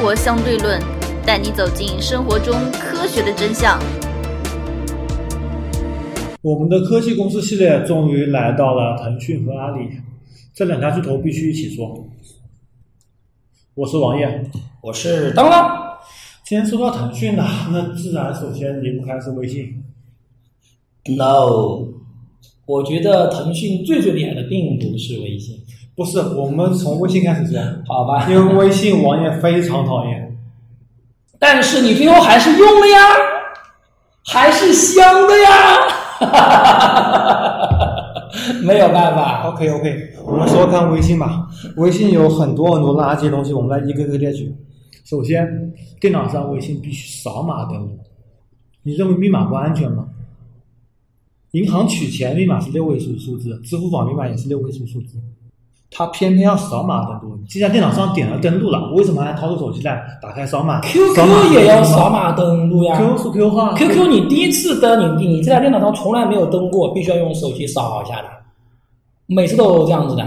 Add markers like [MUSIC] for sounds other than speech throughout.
活相对论》，带你走进生活中科学的真相。我们的科技公司系列终于来到了腾讯和阿里，这两家巨头必须一起说。我是王烨，我是当当。既然说到腾讯了，那自然首先离不开是微信。No，我觉得腾讯最最厉害的并不是微信，不是，我们从微信开始讲，好吧？因为微信网页非常讨厌。但是你最后还是用了呀，还是香的呀，[LAUGHS] 没有办法。OK OK，我们说看微信吧。微信有很多很多垃圾东西，我们来一个个列举。首先，电脑上微信必须扫码登录。你认为密码不安全吗？银行取钱密码是六位数数字，支付宝密码也是六位数数字，它偏偏要扫码登录。既然电脑上点了登录了，为什么还掏出手机来打开扫码 QQ 也要扫码登录呀。？QQ 是 QQ 号 QQ 你第一次登，你你这台电脑上从来没有登过，必须要用手机扫一下的，每次都这样子的。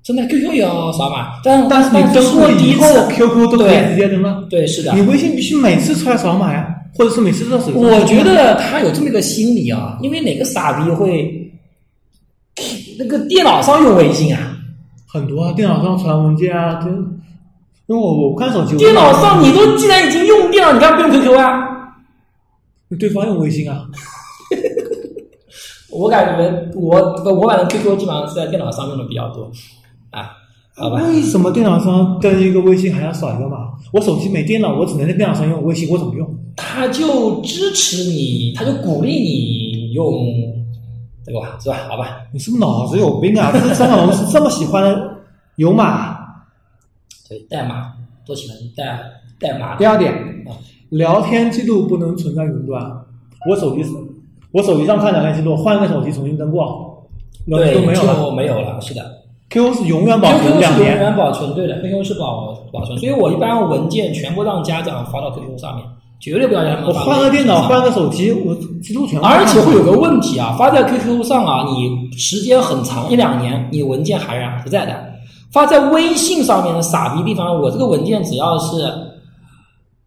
真的 QQ 也要扫码，但但是你登过以后第一次，QQ 都可以直接登了。对是的你，微信必须每次出来扫码呀，或者是每次都手机。我觉得他有这么一个心理啊，因为哪个傻逼会那个电脑上用微信啊？很多啊，电脑上传文件啊，就因为我我看手机，电脑上你都既然已经用电脑，你干嘛不用 QQ 啊？对方用微信啊，[LAUGHS] 我感觉我我反正 QQ 基本上是在电脑上用的比较多啊，好吧？为什么电脑上登一个微信还要扫一个码？我手机没电了，我只能在电脑上用微信，我怎么用？他就支持你，他就鼓励你用这个吧，是吧？好吧？你是不是脑子有病啊？这是张小龙是这么喜欢有码。对，代码都喜欢代代码第二点啊，聊天记录不能存在云端。我手机是，我手机上看聊天记录，换一个手机重新登过，聊天对都没有了。就没有了，是的。QQ 是永远保存两是永。远保存，对的，QQ 是保保存，所以我一般文件全部让家长发到 QQ 上面，绝对不要让他们我换个电脑，换个手机，我记录全。而且会有个问题啊，发在 QQ 上啊，你时间很长，一两年，你文件还然不在的。发在微信上面的傻逼地方，我这个文件只要是，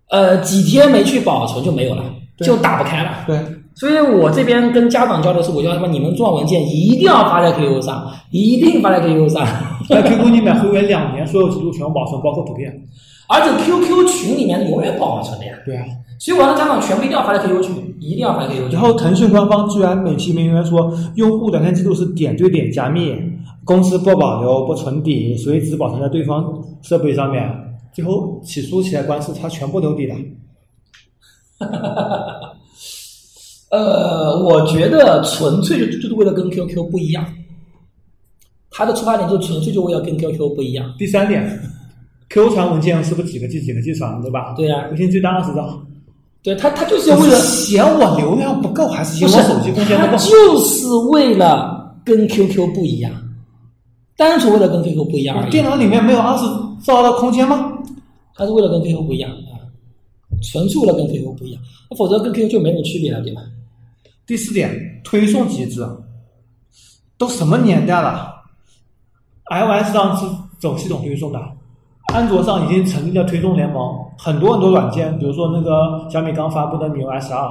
呃，几天没去保存就没有了，就打不开了。对，所以我这边跟家长交流是，我叫他们你们做文件一定要发在 QQ 上，一定发在 QQ 上。在 QQ 里面会员两年，所有记录全部保存，包括图片。而且 QQ 群里面永远保存的呀，对啊。所以我让家长全部一定要发在 QQ 群，一定要发在 QQ 群。然后腾讯官方居然美其名曰说，用户聊天记录是点对点加密，公司不保留、不存底，所以只保存在对方设备上面。最后起诉起来官司，他全部留底了。[LAUGHS] 呃，我觉得纯粹就就是为了跟 QQ 不一样，他的出发点就纯粹就为了跟 QQ 不一样。第三点，QQ 传文件是不是几个 G 几个 G 传，对吧？对呀微信最大二十兆。对他，他就是为了嫌我流量不够，还是嫌我手机空间不它够？就是为了跟 QQ 不一样，单纯为了跟 QQ 不一样而已。电脑里面没有二十兆的空间吗？他是为了跟 QQ 不一样啊，纯粹为了跟 QQ 不一样，否则跟 QQ 就没什么区别了，对吧？第四点，推送机制，都什么年代了？iOS 上是走系统推送的，安卓上已经成立了推送联盟，很多很多软件，比如说那个小米刚发布的米 u S 二，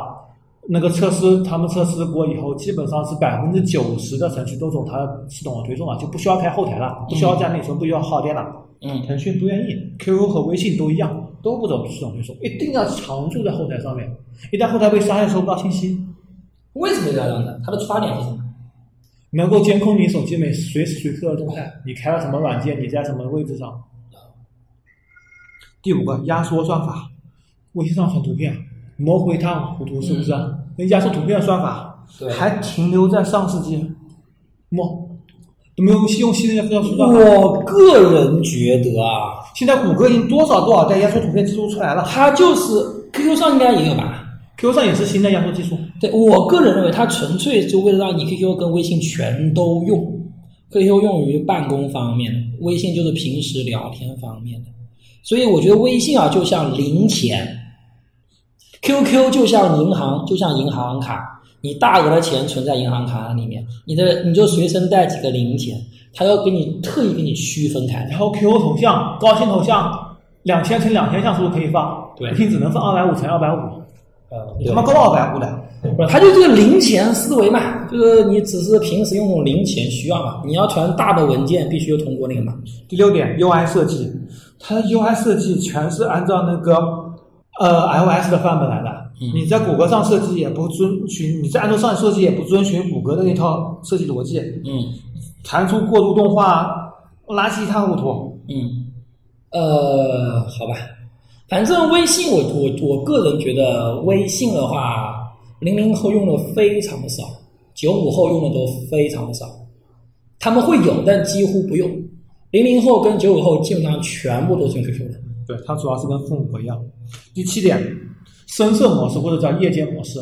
那个测试他们测试过以后，基本上是百分之九十的程序都走它系统的推送了，就不需要开后台了，不需要加内存，不需要耗电了。嗯，腾讯不愿意，QQ 和微信都一样，都不走系统推送，一定要常驻在后台上面，一旦后台被杀，又收不到信息。为什么要这样呢？它的出发点是什么？能够监控你手机每随时随刻的动态，你开了什么软件，你在什么位置上。第五个压缩算法，微信上传图片，模糊一塌糊涂，是不是？那压缩图片的算法对还停留在上世纪末，都没有用新的压缩算法。我个人觉得啊，现在谷歌已经多少多少代压缩图片技术出来了它就是 QQ 上应该也有吧？，QQ 上也是新的压缩技术。对我个人认为，它纯粹就为了让你 QQ 跟微信全都用，QQ 用于办公方面的，微信就是平时聊天方面的。所以我觉得微信啊，就像零钱，QQ 就像银行，就像银行卡，你大额的钱存在银行卡里面，你的你就随身带几个零钱，他要给你特意给你区分开。然后 QQ 头像、高清头像，两千乘两千像素可以放，对微信只能放二百五乘二百五，呃，你他妈够二百五的。不是，它就这个零钱思维嘛，就是你只是平时用零钱需要嘛，你要传大的文件必须要通过那个嘛。第六点，UI 设计，它的 UI 设计全是按照那个呃 iOS 的范本来的。嗯你在谷歌上设计也不遵循，你在安卓上设计也不遵循谷歌的那套设计逻辑，嗯弹出过渡动画，垃圾一塌糊涂。嗯，呃，好吧，反正微信我我我个人觉得微信的话，零零后用的非常的少，九五后用的都非常的少，他们会有，但几乎不用。零零后跟九五后基本上全部都是用 QQ 的。对，它主要是跟父母不一样。第七点，深色模式或者叫夜间模式。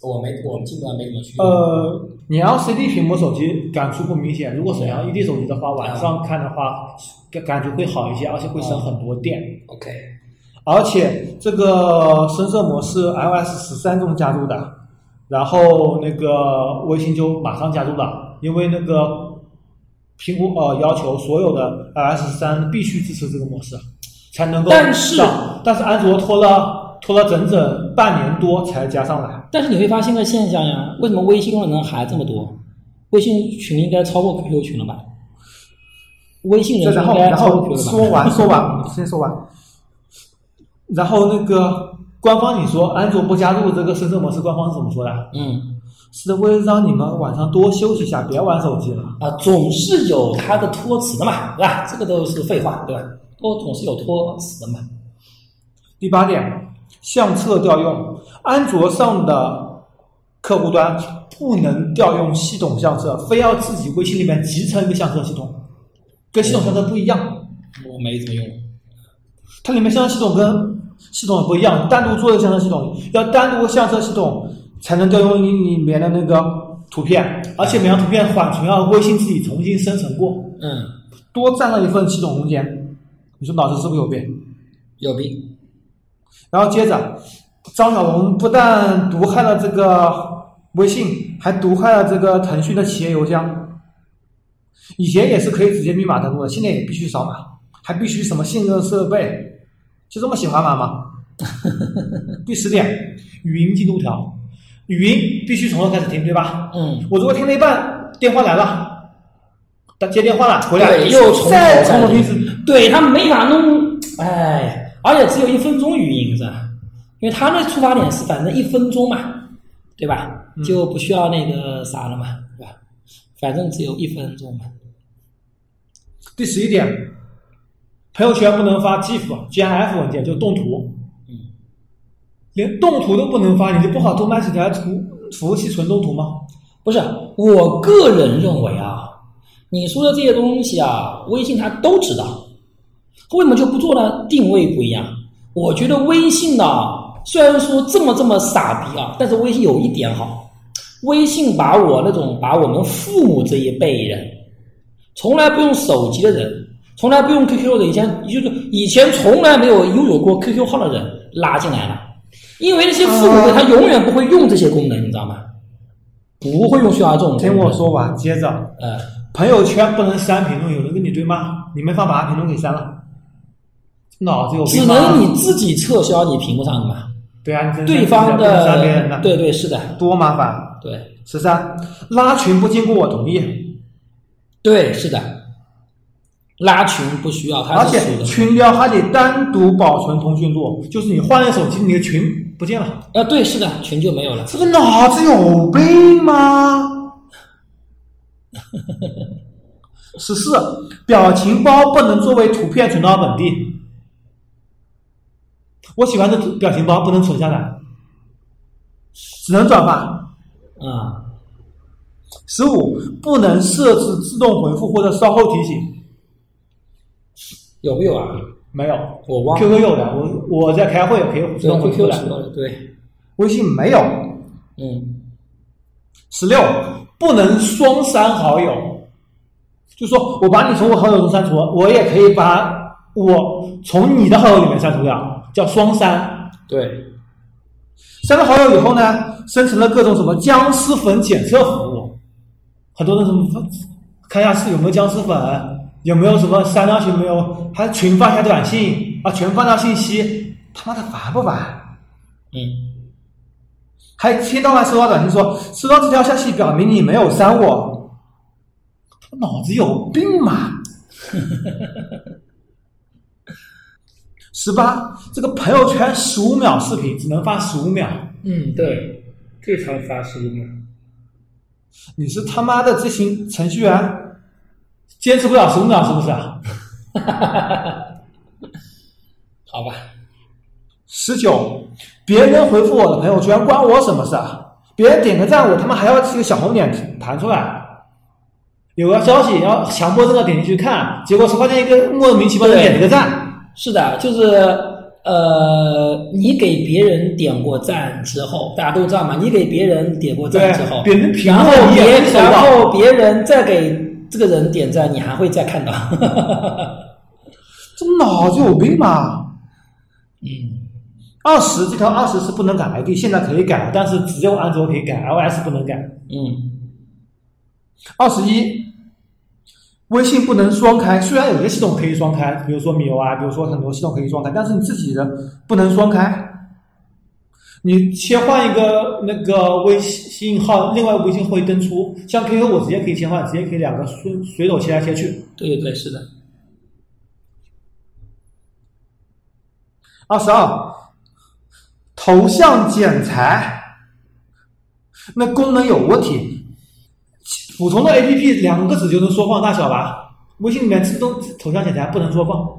我没，我基本上没怎么去用。呃，你 LCD 屏幕手机感触不明显，如果是 LED 手机的话，晚上看的话感感觉会好一些，而且会省很多电。OK，而且这个深色模式 iOS 十三中加入的，然后那个微信就马上加入了，因为那个苹果呃要求所有的 iOS 十三必须支持这个模式，才能够但是。但是安卓拖了拖了整整半年多才加上来。但是你会发现个现象呀，为什么微信用的人还这么多？微信群应该超过 QQ 群了吧？微信人然后然数应该超过后 QQ 了吧？说完说完，[LAUGHS] 先说完。然后那个官方你说安卓不加入这个深圳模式，官方是怎么说的？嗯是为了让你们晚上多休息一下，别玩手机了。啊，总是有它的托词的嘛，对吧？这个都是废话，对吧？都总是有托词的嘛。第八点，相册调用，安卓上的客户端不能调用系统相册，非要自己微信里面集成一个相册系统，跟系统相册不一样。我没怎么用。它里面相册系统跟系统不一样，单独做的相册系统要单独相册系统才能调用你里面的那个图片，而且每张图片缓存要微信自己重新生成过，嗯，多占了一份系统空间。你说脑子是不是有病？有病。然后接着，张小龙不但毒害了这个微信，还毒害了这个腾讯的企业邮箱。以前也是可以直接密码登录的，现在也必须扫码，还必须什么信任设备，就这么喜欢码吗？[LAUGHS] 第十点，语音进度条，语音必须从头开始听，对吧？嗯，我如果听了一半，电话来了，他接电话了，回来对，又从头再开始从头听一次，对他没法弄，哎，而且只有一分钟语音是吧？因为他那出发点是反正一分钟嘛，对吧？嗯就不需要那个啥了嘛，对吧？反正只有一分钟嘛。第十一点，朋友圈不能发 GIF、GIF 文件，就动图。连动图都不能发，你就不好多买几台图服务器纯动图吗？不是，我个人认为啊，你说的这些东西啊，微信它都知道，为什么就不做呢？定位不一样。我觉得微信呢，虽然说这么这么傻逼啊，但是微信有一点好，微信把我那种把我们父母这一辈人，从来不用手机的人，从来不用 QQ 的，以前就是以前从来没有拥有过 QQ 号的人拉进来了，因为那些父母辈他永远不会用这些功能，你知道吗？不会用需要这种。听我说完，接着，呃，朋友圈不能删评论，有人跟你对骂，你没法把他评论给删了，脑子有只病只？能你自己撤销你屏幕上的嘛，对啊，你对方不能删别人，的。对对是的，多麻烦。对。十三，拉群不经过我同意，对是的，拉群不需要，它而且。群聊还得单独保存通讯录，就是你换了手机，你的群不见了。呃，对是的，群就没有了。这个脑子有病吗？[LAUGHS] 十四，表情包不能作为图片存到本地。我喜欢的图表情包不能存下来，只能转发。啊、十五，不能设置自动回复或者稍后提醒。有没有啊？没有。我忘了。，QQ 有的，我我在开会可以自对动回复 QQ 的对，微信没有。嗯，十六，不能双删好友，就说我把你从我好友中删除，我也可以把我从你的好友里面删除掉，叫双删。对，删了好友以后呢，生成了各种什么僵尸粉检测服务，很多人什么看一下是有没有僵尸粉，有没有什么删掉群没有？还群发一下短信啊，群发条信息，他妈的烦不烦？嗯，还一天到晚收到短信说收到这条消息，表明你没有删我，他脑子有病吗？[LAUGHS] 十八，这个朋友圈十五秒视频只能发十五秒，嗯，对，最长发十五秒。你是他妈的这群程序员坚持不了十五秒是不是啊？[LAUGHS] 好吧，十九，别人回复我的朋友圈关我什么事啊？别人点个赞，我他妈还要这个小红点弹出来。有个消息，然后强迫症的点进去看，结果是发现一个莫名其妙的点了个赞。是的，就是呃，你给别人点过赞之后，大家都知道嘛，你给别人点过赞之后，别人评然后别然后别人再给这个人点赞，你还会再看到。这脑子有病吧？嗯，二十这条二十是不能改 ID，现在可以改，但是只有安卓可以改，iOS 不能改。嗯，二十一，微信不能双开，虽然有些系统可以双开，比如说米 u 啊，比如说很多系统可以双开，但是你自己的不能双开。你切换一个那个微信号，另外微信会登出，像 QQ 我直接可以切换，直接可以两个随随手切来切去。对对对，是的。二十二，头像剪裁，那功能有问题。普通的 APP 两个指就能缩放大小吧？微信里面自动头像剪裁不能缩放。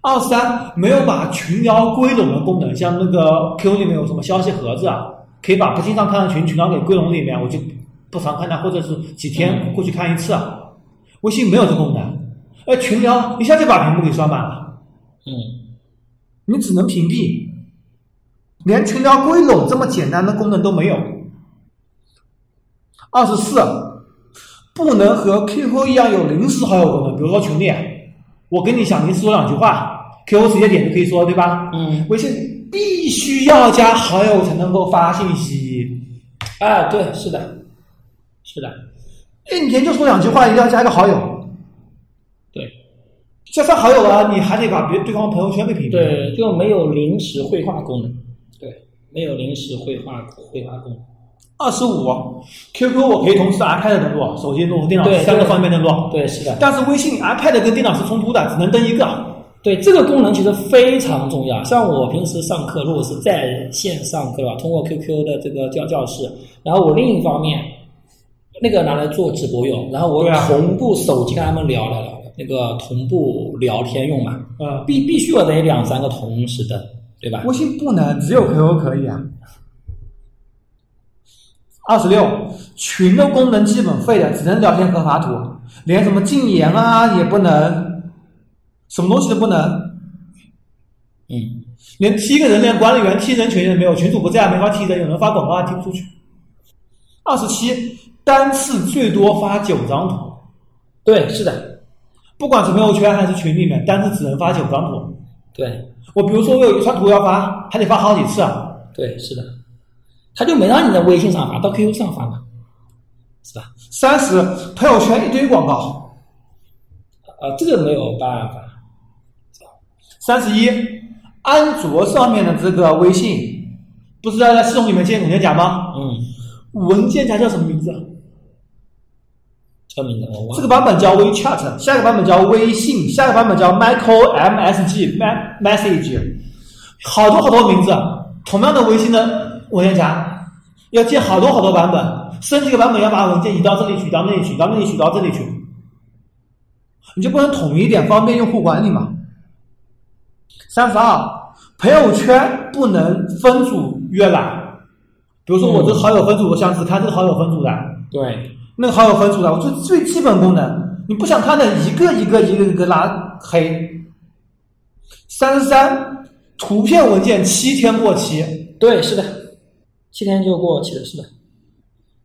二三没有把群聊归拢的功能，像那个 Q 里面有什么消息盒子啊，可以把不经常看的群群聊给归拢里面，我就不常看它，或者是几天过去看一次啊。微信没有这功能，哎，群聊一下就把屏幕给刷满了，嗯，你只能屏蔽，连群聊归拢这么简单的功能都没有。二十四，不能和 QQ 一样有临时好友功能，比如说群里，我跟你想临时说两句话，QQ 直接点就可以说，对吧？嗯，微信必须要加好友才能够发信息，啊，对，是的，是的，一年就说两句话，一定要加一个好友，对加上好友了，你还得把别对方朋友圈给屏蔽。对，就没有临时绘画功能。对，没有临时绘画绘画功能。二十五，QQ 我可以同时 iPad 登录、手机登录、电脑对三个方面登录。对，是的。但是微信 iPad 跟电脑是冲突的，只能登一个。对这个功能其实非常重要。像我平时上课，如果是在线上课吧，通过 QQ 的这个教教室，然后我另一方面那个拿来做直播用，然后我同步手机跟他们聊聊聊，那个同步聊天用嘛，嗯，必必须我得两三个同时登，对吧？微信不能，只有 QQ 可以啊。二十六，群的功能基本废了，只能聊天和发图，连什么禁言啊也不能，什么东西都不能，嗯，连踢个人，连管理员踢人权也没有，群主不在，没法踢人，有人发广告还踢不出去。二十七，单次最多发九张图，对，是的，不管是朋友圈还是群里面，单次只能发九张图。对。我比如说我有一串图要发，还得发好几次啊。对，是的，他就没让你在微信上发，到 QQ 上发嘛，是吧？三十，朋友圈一堆广告。啊，这个没有办法。三十一，安卓上面的这个微信，不是要在系统里面建文件夹吗？嗯，文件夹叫什么名字？这名字我忘了。这个版本叫 WeChat，下一个版本叫微信，下一个版本叫 Micro MSG Me- Message，好多好多名字。同样的微信的文件夹，要建好多好多版本，升级个版本要把文件移到这里去，到那里去，到那里去，到这里去，你就不能统一一点，方便用户管理嘛？三十二，朋友圈不能分组阅览，比如说我这个好友分组，我想只看这个好友分组的。对，那个好友分组的，我最最基本功能，你不想看的，一个一个一个一个拉黑。三十三，图片文件七天过期，对，是的，七天就过期了，是吧。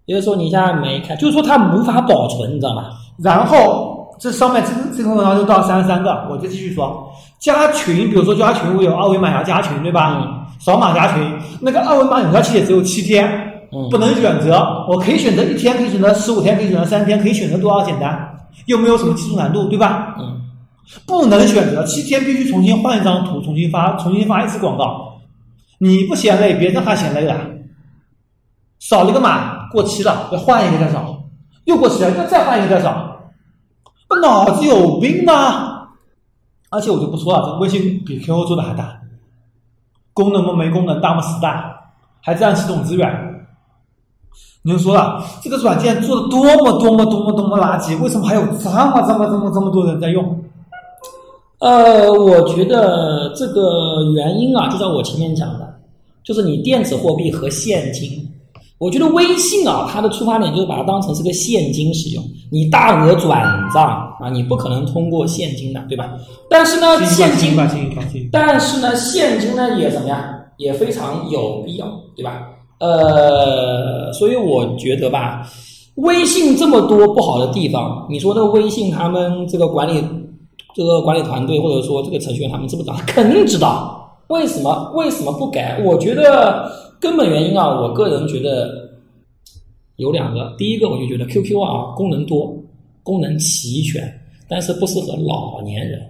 也就是说你现在没看，就是说它无法保存，你知道吗？然后这上面这个这个文章就到三十三个，我就继续说，加群，比如说加群，我有二维码要加群，对吧？嗯扫码加群，那个二维码有效期也只有七天，嗯不能选择，我可以选择一天，可以选择十五天，可以选择三天，可以选择多少简单，又没有什么技术难度，对吧？嗯，不能选择，七天必须重新换一张图，重新发，重新发一次广告。你不嫌累，别让他嫌累了。扫了个码，过期了，要换一个再扫，又过期了，要再换一个再扫。我脑子有病吗？而且我就不说了，这微信比 QQ 做的还大，功能嘛没功能，大么死大，还占系统资源。你就说了，这个软件做的多么多么多么多么垃圾，为什么还有这么这么这么这么多人在用？呃，我觉得这个原因啊，就在我前面讲的，就是你电子货币和现金。我觉得微信啊，它的出发点就是把它当成是个现金使用，你大额转账啊，你不可能通过现金的，对吧？但是呢，现金但是呢，现金呢也怎么样，也非常有必要，对吧？呃，所以我觉得吧，微信这么多不好的地方，你说那个微信他们这个管理这个管理团队或者说这个程序员他们知不知道？肯定知道。为什么为什么不改？我觉得根本原因啊，我个人觉得有两个。第一个，我就觉得 QQ 啊功能多，功能齐全，但是不适合老年人。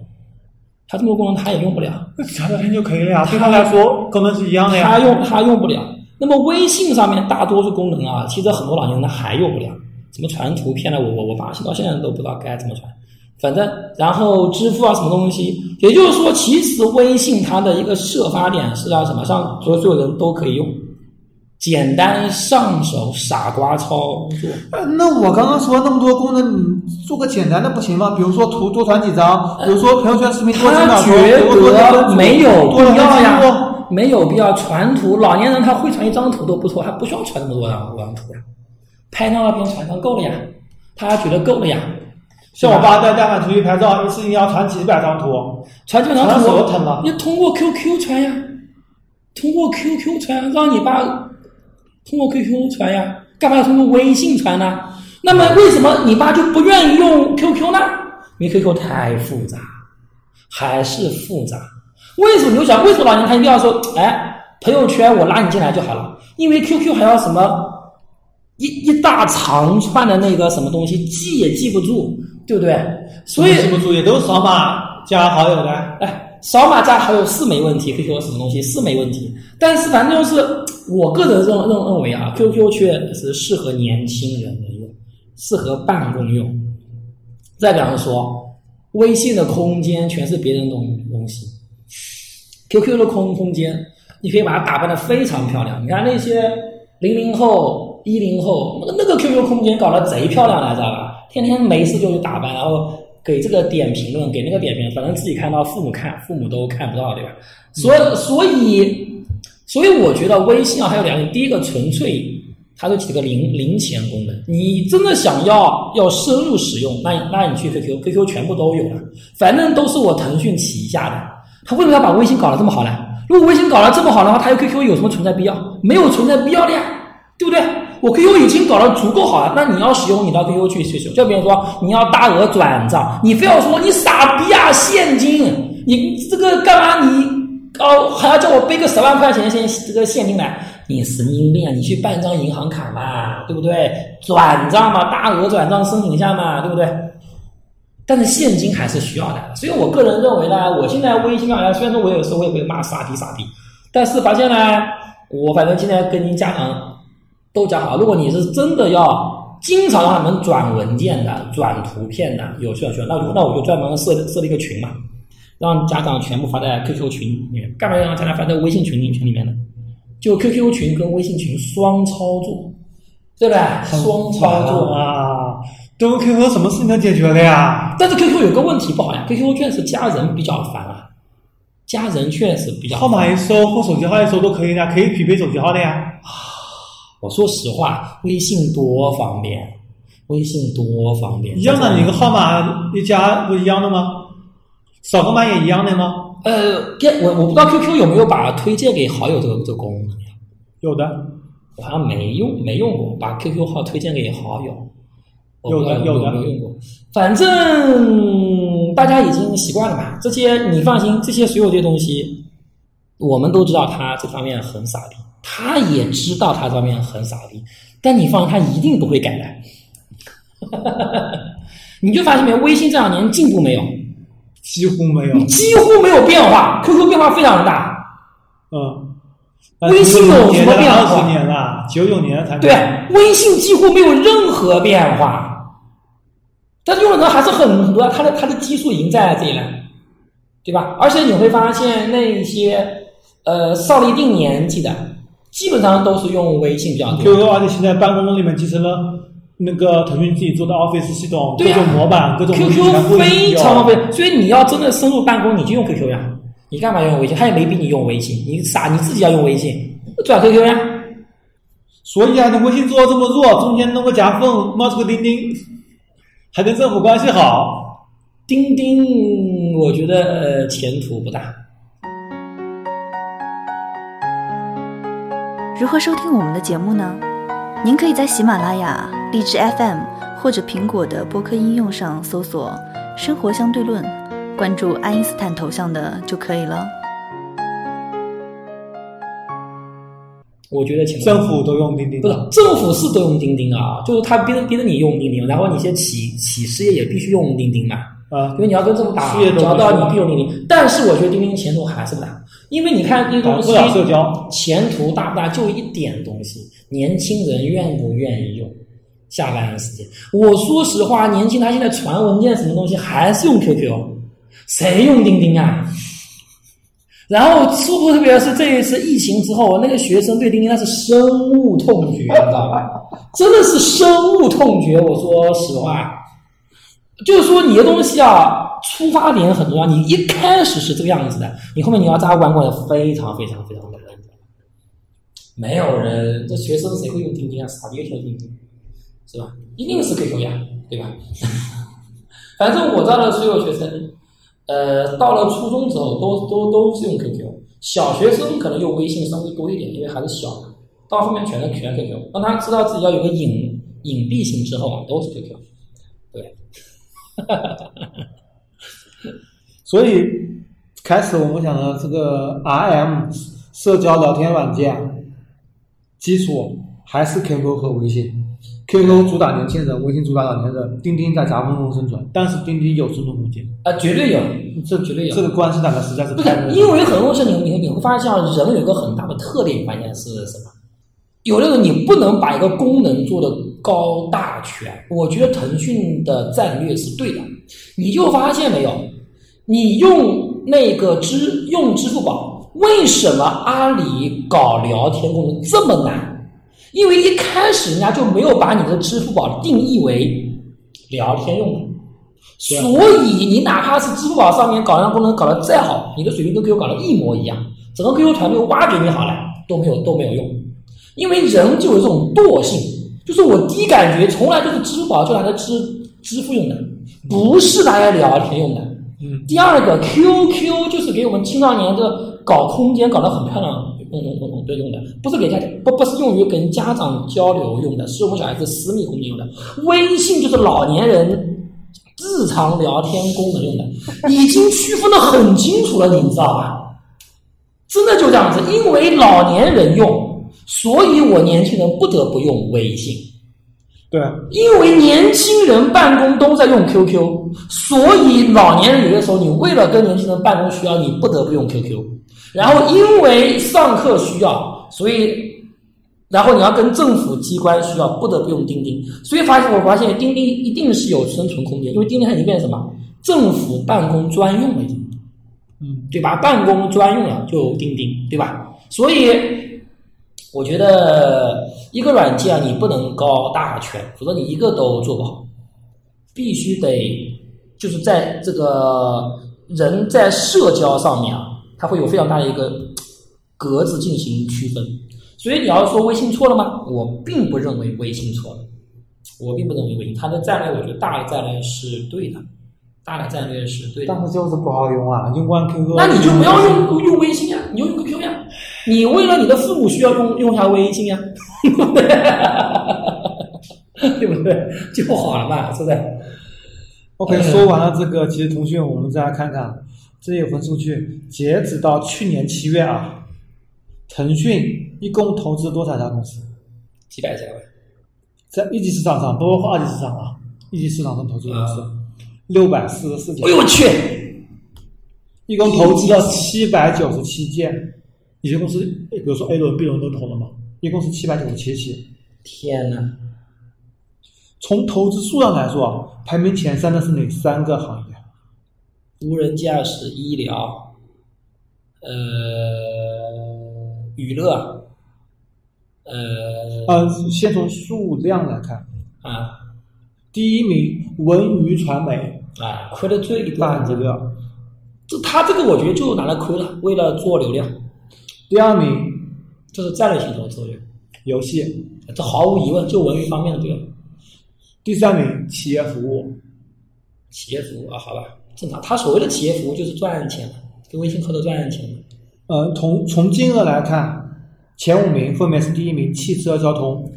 他这么多功能他也用不了。那只要聊天就可以了呀，对他来说功能是一样的呀。他用他用不了。那么微信上面大多数功能啊，其实很多老年人他还用不了。怎么传图片呢？我我我发现到现在都不知道该怎么传。反正然后支付啊什么东西，也就是说，其实微信它的一个设发点是让什么？让所有所有人都可以用，简单上手，傻瓜操作。呃那我刚刚说那么多功能，你做个简单的不行吗？比如说图多传几张，比如说朋友圈视频多几秒他钟，觉得没有必要呀，没有必要传图。老年人他会传一张图都不错，他不需要传那么多张张图呀，拍张照片传上够了呀，他觉得够了呀。像我爸带带俺出去拍照，一次性要传几百张图，传几百张传图手都疼了。你通过 QQ 传呀，通过 QQ 传，让你爸通过 QQ 传呀，干嘛要通过微信传呢？那么为什么你爸就不愿意用 QQ 呢？因为 QQ 太复杂，还是复杂。为什么你就想，为什么老年人他一定要说，哎，朋友圈我拉你进来就好了？因为 QQ 还要什么一一大长串的那个什么东西，记也记不住，对不对？所以记不住也都扫码加好友的。哎，扫码加好友是没问题，QQ 什么东西是没问题，但是反正就是我个人认认认为啊，QQ 确实适合年轻人用，适合办公用。再比方说，微信的空间全是别人的东东西，QQ 的空空间你可以把它打扮的非常漂亮。你看那些零零后、一零后，那个那个 QQ 空间搞得贼漂亮来，知道吧？天天没事就去打扮，然后给这个点评论，给那个点评，反正自己看到，父母看，父母都看不到，对吧？所以，所以，所以我觉得微信啊，还有两点，第一个纯粹。它就几个零零钱功能，你真的想要要深入使用，那那你去 QQ，QQ 全部都有了，反正都是我腾讯旗下的。他为什么要把微信搞得这么好呢？如果微信搞得这么好的话，他有 QQ 有什么存在必要？没有存在必要的呀，对不对？我 QQ 已经搞得足够好了，那你要使用，你到 QQ 去去使用。就比如说你要大额转账，你非要说你傻逼啊，现金，你这个干嘛你哦还要叫我背个十万块钱现这个现金来？你神经病啊！你去办张银行卡嘛，对不对？转账嘛，大额转账申请一下嘛，对不对？但是现金还是需要的，所以我个人认为呢，我现在微信上，虽然说我有时候我也会骂傻逼傻逼，但是发现呢，我反正现在跟您家长都讲好，如果你是真的要经常让他们转文件的、转图片的，有需要需要，那我那我就专门设设了一个群嘛，让家长全部发在 QQ 群里面，干嘛要让家长发在微信群里群里面呢？就 QQ 群跟微信群双操作，对不对？双操作啊，都 QQ 什么事情能解决的呀？但是 QQ 有个问题不好呀，QQ 确实加人比较烦啊，加人确实比较号码一搜或手机号一搜都可以的，可以匹配手机号的呀。我说实话，微信多方便，微信多方便。一样的，你个号码一加不一样的吗？扫个码也一样的吗？呃，我我不知道 QQ 有没有把推荐给好友这个这个功能呀？有的，我好像没用，没用过把 QQ 号推荐给好友。有的有的没有用过，反正大家已经习惯了吧？这些你放心，这些所有这些东西，我们都知道他这方面很傻逼，他也知道他上面很傻逼，但你放心，他一定不会改的。[LAUGHS] 你就发现没有，微信这两年进步没有？几乎没有，几乎没有变化，QQ 变化非常大。嗯，微信有什么变化？二十年了，九九年才对，微信几乎没有任何变化，但用的人还是很很多，它的它的基数已经在这里了，对吧？而且你会发现那些呃上了一定年纪的，基本上都是用微信比较多。QQ 而且现在办公里面集成了那个腾讯自己做的 Office 系统，各种模板，各种 QQ 非常方便。所以你要真的深入办公，你就用 QQ 呀。你干嘛用微信？他也没逼你用微信，你傻，你自己要用微信，转 QQ 呀。所以啊，你微信做的这么弱，中间弄个夹缝，冒出个钉钉，还跟政府关系好。钉钉，我觉得前途不大。如何收听我们的节目呢？您可以在喜马拉雅、荔枝 FM 或者苹果的播客应用上搜索“生活相对论”。关注爱因斯坦头像的就可以了。我觉得政府都用钉钉，不是政府是都用钉钉啊，就是他逼着逼着你用钉钉，然后你些企企事业也必须用钉钉嘛。啊，因为你要跟政府打交道，你必须用钉钉。但是我觉得钉钉前途还是不大，因为你看这东西前途大不大，就一点东西，年轻人愿不愿意用？下班时间，我说实话，年轻他现在传文件什么东西还是用 QQ。谁用钉钉啊？然后，说不特别是这一次疫情之后，那个学生对钉钉那是深恶痛绝，你知道吧？真的是深恶痛绝。我说实话，就是说你的东西啊，出发点很重要。你一开始是这个样子的，你后面你要扎弯过来，非常非常非常难。没有人，这学生谁会用钉钉啊？傻逼用钉钉，是吧？一定是 QQ 呀，对吧？[LAUGHS] 反正我知道的所有学生。呃，到了初中之后，都都都是用 QQ。小学生可能用微信稍微多一点，因为还是小。到后面全是全 QQ。当他知道自己要有个隐隐蔽性之后啊，都是 QQ。对，[LAUGHS] 所以开始我们讲的这个 RM 社交聊天软件基础还是 QQ 和微信。QQ 主打年轻人，微信主打老年人，钉钉在夹缝中生存，但是钉钉有生存空间啊，绝对有，这绝对有。这个关系大概实在是不是因为很多时候你你你会发现啊，人有一个很大的特点，关键是什么？有的人你不能把一个功能做的高大全。我觉得腾讯的战略是对的，你就发现没有？你用那个支用支付宝，为什么阿里搞聊天功能这么难？因为一开始人家就没有把你的支付宝定义为聊天用的，所以你哪怕是支付宝上面搞那功能搞得再好，你的水平跟 QQ 搞得一模一样，整个 QQ 团队挖掘你好了都没有都没有用，因为人就有这种惰性，就是我第一感觉从来就是支付宝就拿来支支付用的，不是拿来聊天用的。嗯。第二个 QQ 就是给我们青少年的搞空间搞得很漂亮。用用用用对用的，不是给家不不是用于跟家长交流用的，是我们小孩子私密空间用的。微信就是老年人日常聊天功能用的，已经区分的很清楚了，你知道吧？真的就这样子，因为老年人用，所以我年轻人不得不用微信。对，因为年轻人办公都在用 QQ，所以老年人有的时候你为了跟年轻人办公需要，你不得不用 QQ。然后因为上课需要，所以，然后你要跟政府机关需要，不得不用钉钉。所以发现我发现钉钉一定是有生存空间，因为钉钉它已经变成什么？政府办公专用了，已经，嗯，对吧？办公专用了就钉钉，对吧？所以我觉得一个软件啊，你不能高大全，否则你一个都做不好。必须得就是在这个人在社交上面啊。它会有非常大的一个格子进行区分，所以你要说微信错了吗？我并不认为微信错了，我并不认为微信它的战略，我觉得大的战略是对的，大的战略是对的。但是就是不好用啊，用惯 QQ。那你就不要用用微信啊，你用你为了你的父母需要用用下微信呀，[LAUGHS] 对不对？就好了嘛，是不是？OK，说完了这个，其实腾讯，我们再来看看。这有份数据，截止到去年七月啊，腾讯一共投资多少家公司？几百家吧。在一级市场上，包括二级市场啊，一级市场上投资公司六百四十四家哎，呦我去！一共投资了七百九十七件。有些公司，比如说 A 轮、B 轮都投了嘛，一共是七百九十七期。天呐，从投资数量来说啊，排名前三的是哪三个行业？无人驾驶、医疗，呃，娱乐，呃，呃，先从数量来看，啊第一名文娱传媒啊，亏的最多。百分之六，这他这个我觉得就拿来亏了，为了做流量，第二名这是战略性投资，我觉得游戏，这毫无疑问就文娱方面的对了。第三名企业服务，企业服务啊，好吧，正常。他所谓的企业服务就是赚钱嘛，跟微信合作赚钱嘛。呃，从从金额来看，前五名分别是第一名汽车交通，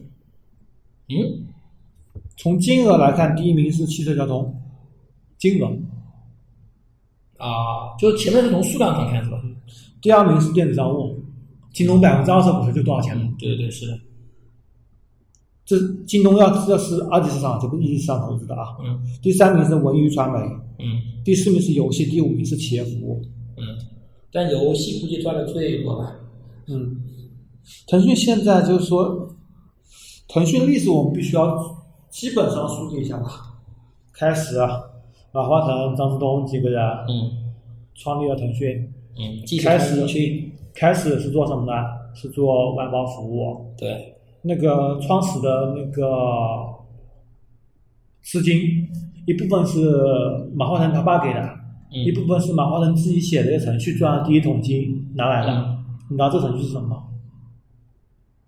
嗯，从金额来看，第一名是汽车交通，金额，啊，就是前面是从数量上看是吧？第二名是电子商务，京东百分之二十股份就多少钱了？嗯，对对对，是的，这京东要这是二级市场，这不是一级市场投资的啊。嗯第三名是文娱传媒，嗯第四名是游戏，第五名是企业服务。嗯，但游戏估计赚的最多吧？嗯，腾讯现在就是说，腾讯历史我们必须要基本上梳理一下吧。开始，马化腾、张志东几个人嗯创立了腾讯，嗯，开始去，开始是做什么呢？是做外包服务。对，那个创始的那个资金，一部分是马化腾他爸给的，嗯一部分是马化腾自己写的程序赚了第一桶金拿来的。嗯你知道这程序是什么吗？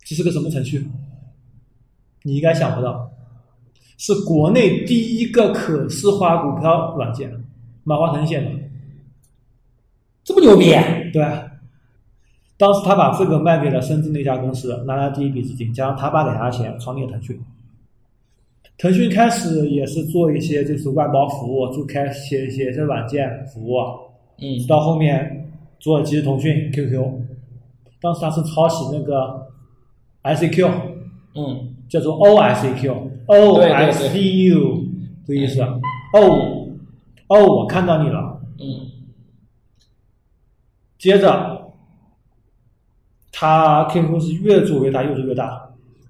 这是个什么程序？你应该想不到，是国内第一个可视化股票软件，马化腾写的。这么牛逼？对，当时他把这个卖给了深圳的一家公司，拿了第一笔资金，加上他爸给他的钱，创立了腾讯。腾讯开始也是做一些就是外包服务，就开始写写一些软件服务，嗯。到后面做了即时通讯 QQ，当时他是抄袭那个 ICQ，嗯。叫做 OICQ，O 对 I 对。C U 这意思。哦哦，我看到你了。嗯。接着，他 QQ 是越做越大，越做越大，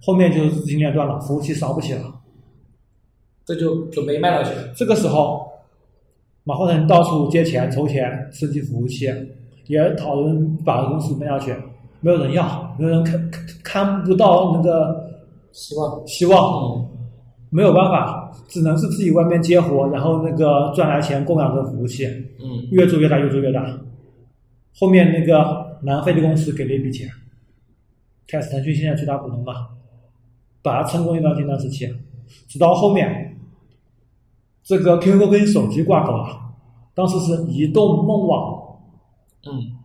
后面就是资金链断了，服务器烧不起了。这就准备卖到去。这个时候，马化腾到处借钱筹钱升级服务器，也讨论把公司卖下去，没有人要，没有人看看看不到那个希望。希望，嗯没有办法，只能是自己外面接活，然后那个赚来钱供养这个服务器，嗯越做越大，越做越大。后面那个南非的公司给了一笔钱，开始腾讯现在最大股东嘛，把它撑过一段艰难时期，直到后面，这个 QQ 跟手机挂钩了，当时是移动梦网，嗯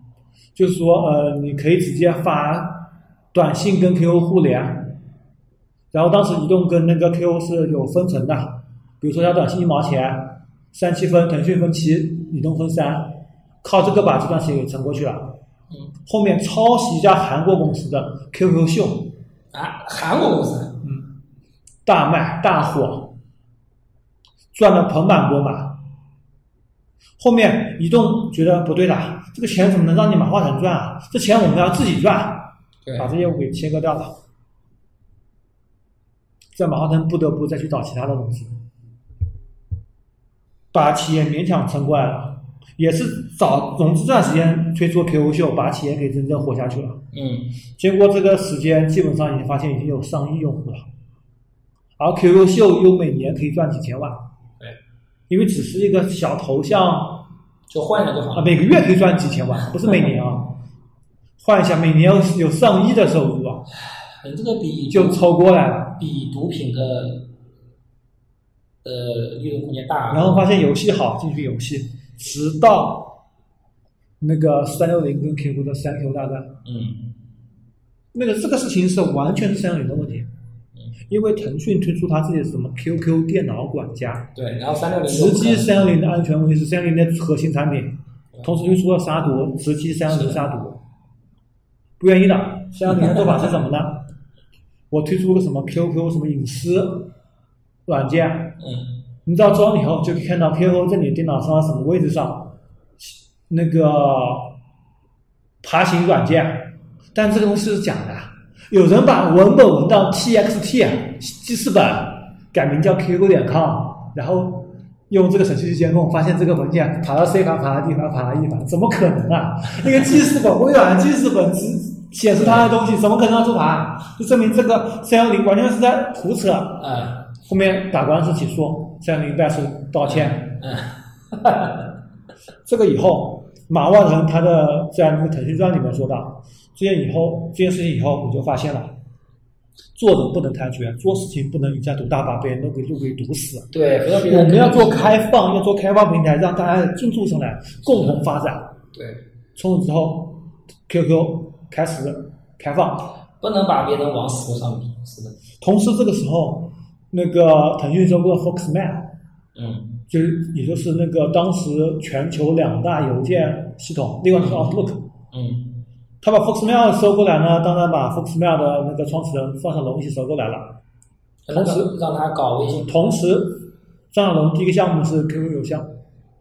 就是说呃，你可以直接发短信跟 QQ 互联，然后当时移动跟那个 QQ 是有分成的，比如说要短信一毛钱，三七分，腾讯分七，移动分三，靠这个把这段时间给撑过去了。嗯后面抄袭一家韩国公司的 QQ 秀，啊，韩国公司。嗯，大卖大火，赚的盆满钵满。后面移动觉得不对的，这个钱怎么能让你马化腾赚啊？这钱我们要自己赚，对把这业务给切割掉了。这马化腾不得不再去找其他的公司，把企业勉强撑过来了。也是早融资这段时间推出 QQ 秀，把企业给真正活下去了。嗯经过这个时间，基本上已经发现已经有上亿用户了，而 QQ 秀又每年可以赚几千万。对，因为只是一个小头像就换了个就啊，每个月可以赚几千万，不是每年啊。换一下，每年有有上亿的收入啊，你这个比就超过来了。比毒品的呃利润空间大。然后发现游戏好，进去游戏，直到那个三六零跟 QQ 的三 Q 大战，嗯。那个这个事情是完全是三六零的问题，嗯。因为腾讯推出它自己的什么 QQ 电脑管家，对，然后三六零直击三六零的安全问题是三六零的核心产品，同时推出了杀毒，直击三六零杀毒。不愿意的。三六零的做法是什么呢？[LAUGHS] 我推出个什么 QQ 什么隐私软件，嗯你只要装了以后，就可以看到 QQ 在你电脑上什么位置上，那个爬行软件，但这个东西是假的。有人把文本文档 txt 记事本改名叫 QQ 点 com，然后用这个程序去监控，发现这个文件爬到 C 盘、爬到 D 盘、爬到 E 盘，怎么可能啊？那个记事本，微软记事本只显示它的东西，怎么可能要做盘？就证明这个三幺零完全是在胡扯。嗯后面打官司起诉，三零败诉道歉。嗯 [LAUGHS] 这个以后，马化腾他的在那个腾讯传里面说到，这件以后这件事情以后，我就发现了，做人不能贪权，做事情不能以家独大，把别人都给路给堵死。对，我们要做开放，要做开放平台，让大家进驻上来，共同发展。对，从此之后，QQ 开始开放，不能把别人往死路上逼。是的，同时这个时候，那个腾讯收购 Foxmail。嗯。就是也就是那个当时全球两大邮件系统，另外是 Outlook，嗯。他把 Foxmail 收过来呢，当然把 Foxmail 的那个创始人张小龙一起收过来了。同时让他搞微信。同时，张小龙第一个项目是 QQ 邮箱。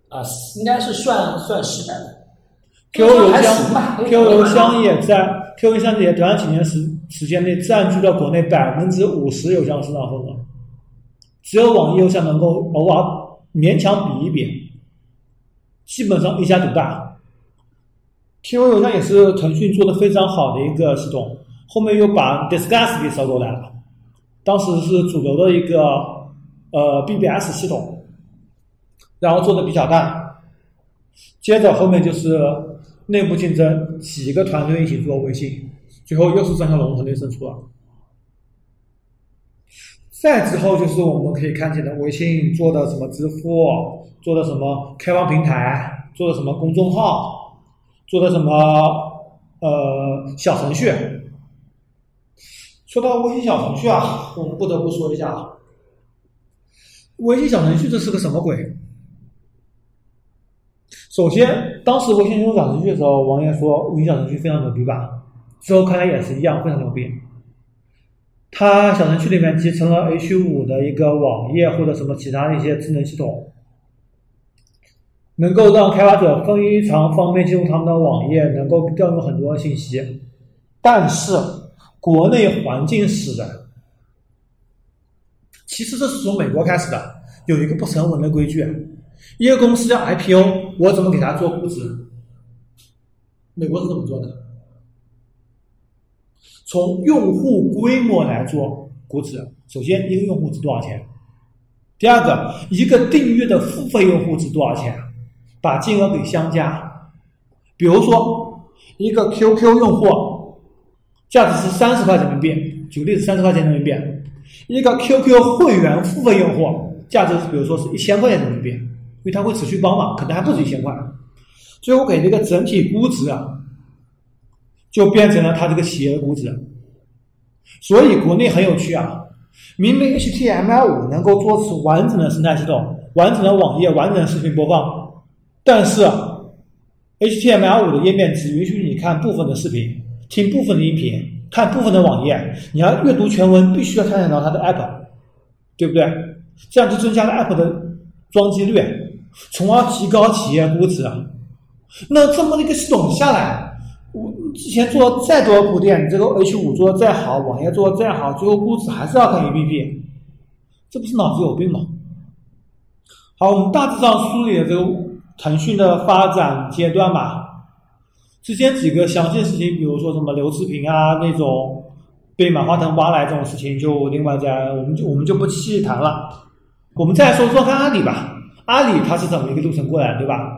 啊，应该是算算失败的。，QQ 邮箱，QQ 邮箱也在 QQ 邮箱也短短几年时时间内占据了国内百分之五十邮箱市场份额，只有网易邮箱能够偶尔勉强比一比，基本上一家独大。QQ 邮箱也是腾讯做的非常好的一个系统，后面又把 Discuss 给收购来了，当时是主流的一个呃 BBS 系统，然后做的比较大。接着后面就是内部竞争，几个团队一起做微信，最后又是张小龙团队胜出了。再之后就是我们可以看见的微信做的什么支付，做的什么开放平台，做的什么公众号，做的什么呃小程序。说到微信小程序啊，我们不得不说一下，微信小程序这是个什么鬼？首先，当时微信用小程序的时候，王爷说微信小程序非常牛逼吧？之后看来也是一样，非常牛逼。它小程序里面集成了 H 五的一个网页或者什么其他的一些智能系统，能够让开发者非常方便进入他们的网页，能够调用很多信息。但是国内环境使然，其实这是从美国开始的，有一个不成文的规矩。一个公司要 IPO，我怎么给它做估值？美国是怎么做的？从用户规模来做估值。首先，一个用户值多少钱？第二个，一个订阅的付费用户值多少钱？把金额给相加。比如说，一个 QQ 用户价值是三十块人民币，举个例子，三十块钱人民币。一个 QQ 会员付费用户价值，比如说是一千块钱人民币。因为它会持续帮嘛，可能还不止一千块。最后给这个整体估值啊，就变成了它这个企业的估值。所以国内很有趣啊，明明 HTML 五能够做出完整的生态系统、完整的网页、完整的视频播放，但是 HTML 五的页面只允许你看部分的视频、听部分的音频、看部分的网页，你要阅读全文，必须要下载到它的 App，对不对？这样就增加了 App 的装机率。从而提高企业估值。那这么一个系统下来，我之前做了再多铺垫，你这个 H 五做的再好，网页做的再好，最后估值还是要看 APP，这不是脑子有病吗？好，我们大致上梳理了这个腾讯的发展阶段吧。之前几个详细的事情，比如说什么刘志平啊那种被马化腾挖来这种事情，就另外再我们就我们就不细谈了。我们再说说看阿里吧。阿里它是怎么一个路程过来，对吧？